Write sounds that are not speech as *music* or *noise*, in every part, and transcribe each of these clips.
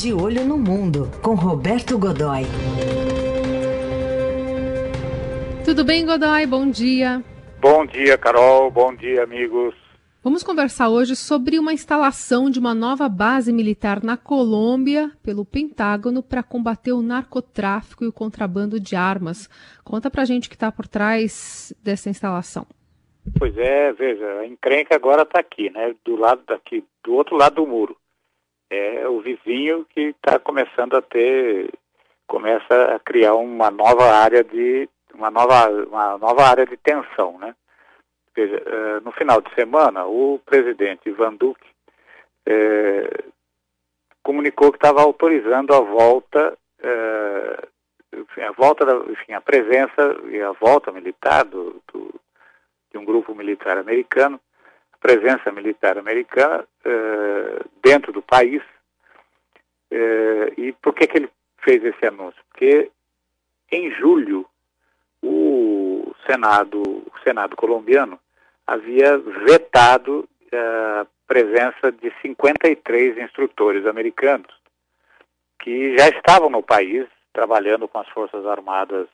De Olho no Mundo, com Roberto Godoy. Tudo bem, Godoy? Bom dia. Bom dia, Carol. Bom dia, amigos. Vamos conversar hoje sobre uma instalação de uma nova base militar na Colômbia pelo Pentágono para combater o narcotráfico e o contrabando de armas. Conta pra gente o que está por trás dessa instalação. Pois é, veja, a encrenca agora está aqui, né? Do lado daqui, do outro lado do muro é o vizinho que está começando a ter, começa a criar uma nova área de uma nova, uma nova área de tensão, né? Veja, uh, no final de semana, o presidente Ivan Duque uh, comunicou que estava autorizando a volta, enfim, a volta, da, enfim, a presença e a volta militar do, do, de um grupo militar americano presença militar americana uh, dentro do país. Uh, e por que, que ele fez esse anúncio? Porque em julho o Senado, o Senado colombiano havia vetado a presença de 53 instrutores americanos que já estavam no país trabalhando com as Forças Armadas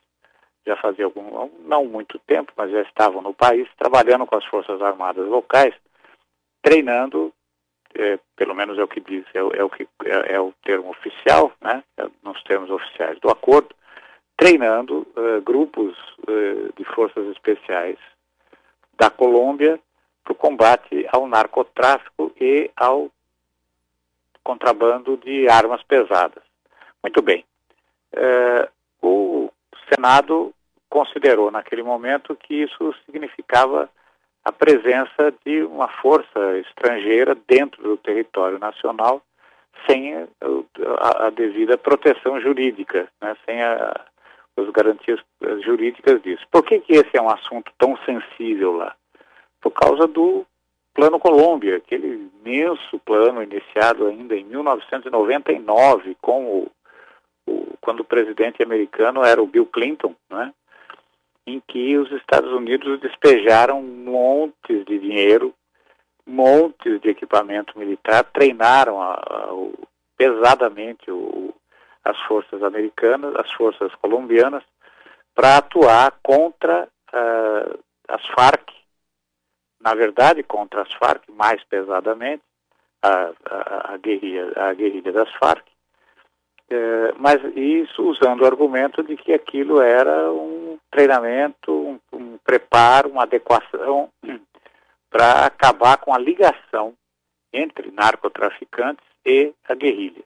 já fazia algum, não muito tempo, mas já estavam no país, trabalhando com as Forças Armadas locais, treinando, é, pelo menos é o que diz, é, é o, que, é, é, o termo oficial, né, é, nos termos oficiais do acordo, treinando uh, grupos uh, de forças especiais da Colômbia para o combate ao narcotráfico e ao contrabando de armas pesadas. Muito bem. O Senado considerou naquele momento que isso significava a presença de uma força estrangeira dentro do território nacional sem a, a devida proteção jurídica, né, sem a, as garantias jurídicas disso. Por que, que esse é um assunto tão sensível lá? Por causa do Plano Colômbia, aquele imenso plano iniciado ainda em 1999 com o, o quando o presidente americano era o Bill Clinton, né? Em que os Estados Unidos despejaram montes de dinheiro, montes de equipamento militar, treinaram a, a, pesadamente o, as forças americanas, as forças colombianas, para atuar contra uh, as Farc, na verdade contra as Farc mais pesadamente, a, a, a, guerrilha, a guerrilha das Farc, é, mas isso usando o argumento de que aquilo era um treinamento, um, um preparo, uma adequação *clears throat* para acabar com a ligação entre narcotraficantes e a guerrilha.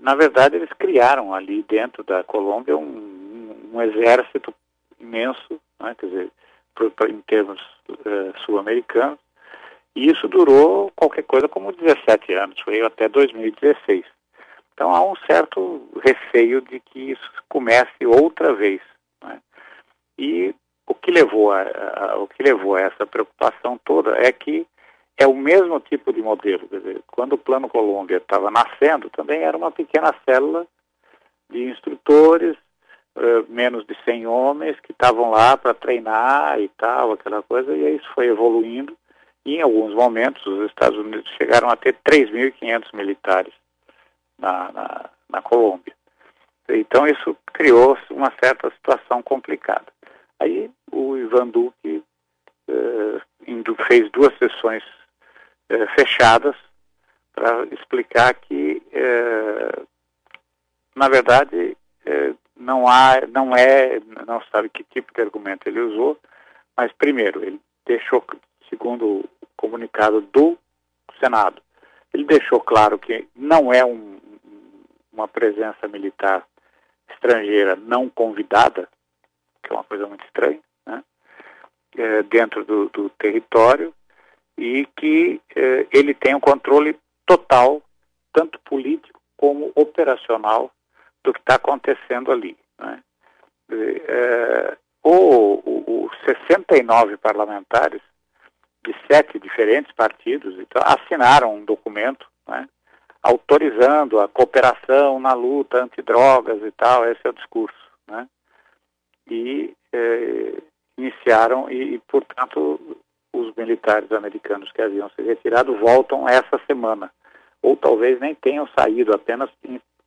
Na verdade, eles criaram ali dentro da Colômbia um, um exército imenso, né, quer dizer, por, por, em termos uh, sul-americanos, e isso durou qualquer coisa como 17 anos, foi até 2016. Então há um certo receio de que isso comece outra vez. Né? E o que, levou a, a, o que levou a essa preocupação toda é que é o mesmo tipo de modelo. Dizer, quando o Plano Colômbia estava nascendo, também era uma pequena célula de instrutores, uh, menos de 100 homens, que estavam lá para treinar e tal, aquela coisa, e isso foi evoluindo. E em alguns momentos os Estados Unidos chegaram a ter 3.500 militares na, na, na Colômbia. Então isso criou uma certa situação complicada. Aí o Ivan Duque eh, fez duas sessões eh, fechadas para explicar que, eh, na verdade, não há, não é, não sabe que tipo de argumento ele usou, mas primeiro ele deixou, segundo o comunicado do Senado, ele deixou claro que não é um uma presença militar estrangeira não convidada, que é uma coisa muito estranha, né? é, dentro do, do, território, e que é, ele tem um controle total, tanto político como operacional, do que está acontecendo ali. Né? É, o, o, os 69 parlamentares de sete diferentes partidos então, assinaram um documento né, autorizando a cooperação na luta antidrogas e tal, esse é o discurso, né? E eh, iniciaram e, e, portanto, os militares americanos que haviam se retirado voltam essa semana. ou talvez nem tenham saído, apenas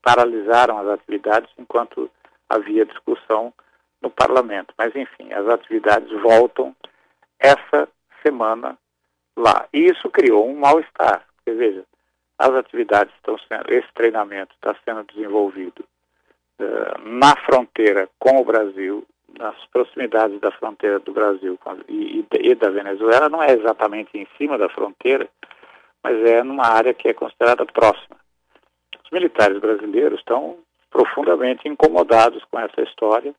paralisaram as atividades enquanto havia discussão no parlamento. Mas, enfim, as atividades voltam essa semana lá. E isso criou um mal-estar. Porque, veja, as atividades estão sendo, esse treinamento está sendo desenvolvido uh, na fronteira com o Brasil, nas proximidades da fronteira do Brasil e, e, da Venezuela, não é exatamente em cima da fronteira, mas é numa área que é considerada próxima. Os militares brasileiros estão profundamente incomodados com essa história,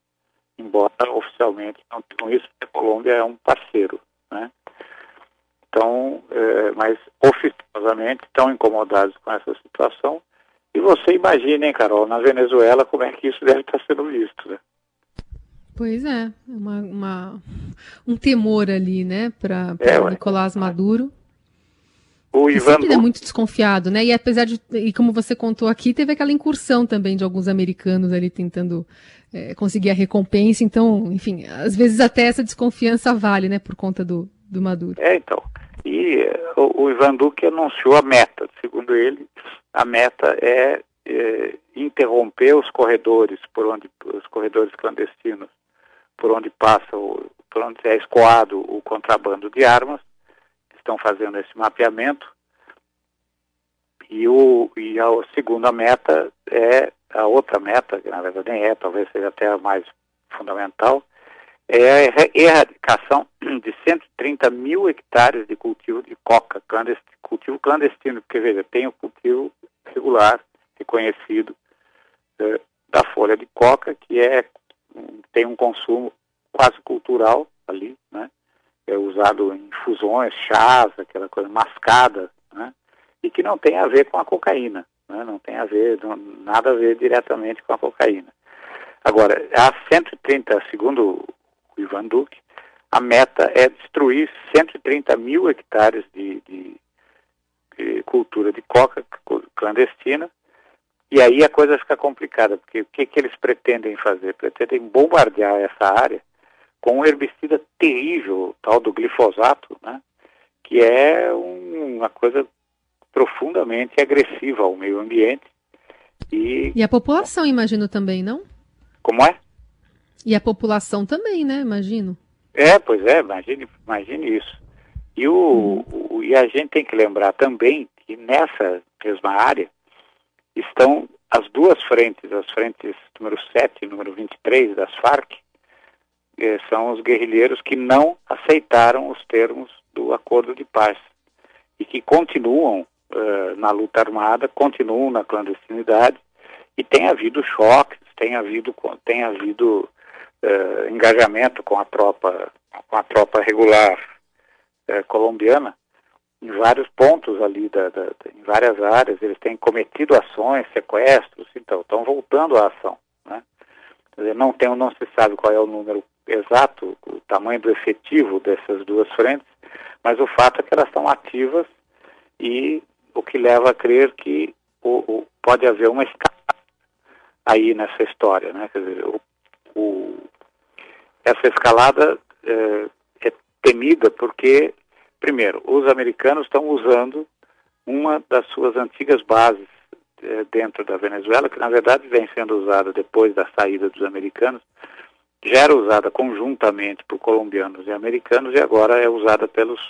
embora oficialmente não digam isso, a Colômbia é um parceiro, né? Então, é, mas oficiosamente estão incomodados com essa situação. E você imagina, hein, Carol, na Venezuela, como é que isso deve estar sendo visto, né? Pois é, uma, uma um temor ali, né, para é, Nicolás Maduro. O Ivan é muito desconfiado, né? E apesar de, e como você contou aqui, teve aquela incursão também de alguns americanos ali tentando é, conseguir a recompensa. Então, enfim, às vezes até essa desconfiança vale, né, por conta do, do Maduro. É, então. E o, Ivan Duque anunciou a meta. Segundo ele, a meta é, é interromper os corredores por onde os corredores clandestinos por onde passa o, por onde é escoado o contrabando de armas. Estão fazendo esse mapeamento. E, o, e a segunda meta é a outra meta, que na verdade nem é, talvez seja até a mais fundamental, é a erradicação *clears throat* de 130 mil hectares de cultivo de coca, clandestino, cultivo clandestino, porque veja, tem o cultivo regular, reconhecido, eh, da folha de coca, que é, tem um consumo quase cultural ali, né? É usado em fusões, chás, aquela coisa mascada, né? E que não tem a ver com a cocaína, né? Não tem a ver, não, nada a ver diretamente com a cocaína. Agora, a 130, segundo Ivan Duque, a meta é destruir 130 mil hectares de, de, de cultura de coca clandestina, e aí a coisa fica complicada, porque o que, que eles pretendem fazer? Pretendem bombardear essa área com um herbicida terrível, tal do glifosato, né? que é um, uma coisa profundamente agressiva ao meio ambiente. E, e a população, imagino também, não? Como é? E a população também, né? Imagino. É, pois é, imagine, imagine isso. E, o, o, e a gente tem que lembrar também que nessa mesma área estão as duas frentes, as frentes número 7 e número 23 das Farc, eh, são os guerrilheiros que não aceitaram os termos do acordo de paz e que continuam uh, na luta armada, continuam na clandestinidade e tem havido choques, tem havido, tem havido uh, engajamento com a tropa, com a tropa regular uh, colombiana em vários pontos ali, da, da, em várias áreas, eles têm cometido ações, sequestros, então estão voltando à ação. Né? Dizer, não, tem, não se sabe qual é o número exato, o tamanho do efetivo dessas duas frentes, mas o fato é que elas estão ativas e o que leva a crer que o, o, pode haver uma escala aí nessa história, né? Quer dizer, o, o, essa escalada é, é temida porque, primeiro, os americanos estão usando uma das suas antigas bases é, dentro da Venezuela, que na verdade vem sendo usada depois da saída dos americanos, já era usada conjuntamente por colombianos e americanos e agora é usada pelos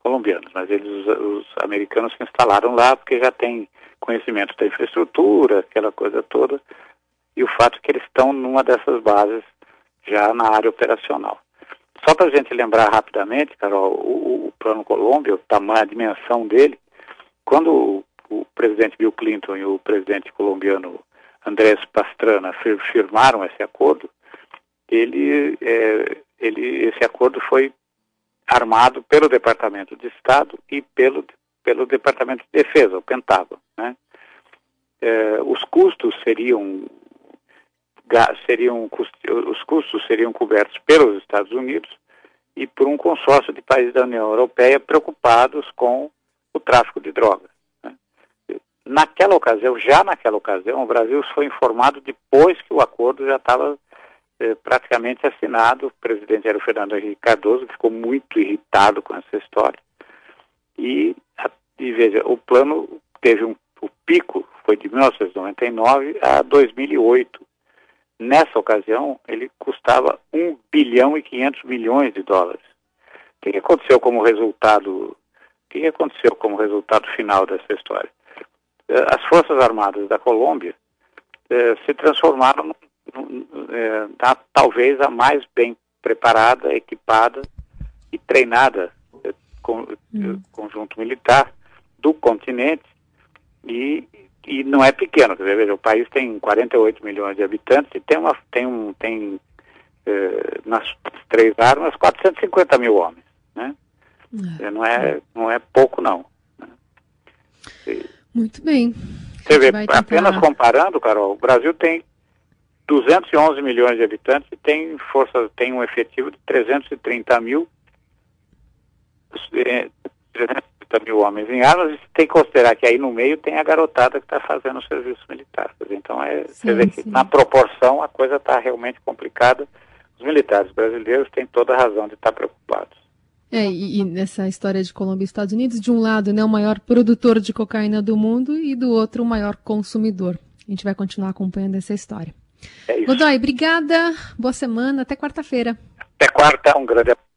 colombianos. Mas eles, os americanos se instalaram lá porque já têm conhecimento da infraestrutura, aquela coisa toda, e o fato é que eles estão numa dessas bases já na área operacional. Só para a gente lembrar rapidamente, Carol, o, o Plano Colômbia, o tamanho, a dimensão dele, quando o, o presidente Bill Clinton e o presidente colombiano Andrés Pastrana firmaram esse acordo, ele, é, ele, esse acordo foi armado pelo Departamento de Estado e pelo, pelo Departamento de Defesa, o Pentágono. Né? É, os custos seriam seriam os custos seriam cobertos pelos Estados Unidos e por um consórcio de países da União Europeia preocupados com o tráfico de drogas. Né? Naquela ocasião, já naquela ocasião, o Brasil foi informado depois que o acordo já estava eh, praticamente assinado. O presidente era o Fernando Henrique Cardoso, que ficou muito irritado com essa história. E, e veja, o plano teve um, pico foi de 1999 a 2008. Nessa ocasião, ele custava 1 bilhão e 500 milhões de dólares. O que aconteceu como resultado? O que aconteceu como resultado final dessa história? Eh, as Forças Armadas da Colômbia eh, se transformaram eh, na, talvez a mais bem preparada, equipada e treinada com, hum. conjunto militar do continente e, e não é pequeno. Quer dizer, o país tem 48 milhões de habitantes e tem, uma, tem, um, tem nas três armas 450 mil homens. Né? É. Não, é, não é pouco, não. Né? Muito bem. Você vê, tentar... apenas comparando, Carol, o Brasil tem 211 milhões de habitantes e tem força, tem um efetivo de 330 mil, 330 é, mil homens em armas, e tem que considerar que aí no meio tem a garotada que está fazendo o serviço militar. Então, é, sim, você vê que na proporção a coisa está realmente complicada. Os militares brasileiros têm toda a razão de estar preocupados. É, e, e, nessa história de Colômbia e Estados Unidos, de um lado, né, o maior produtor de cocaína do mundo e do outro, o maior consumidor. A gente vai continuar acompanhando essa história. É isso. Godoy, obrigada. Boa semana. Até quarta-feira. Até quarta. Um grande abraço.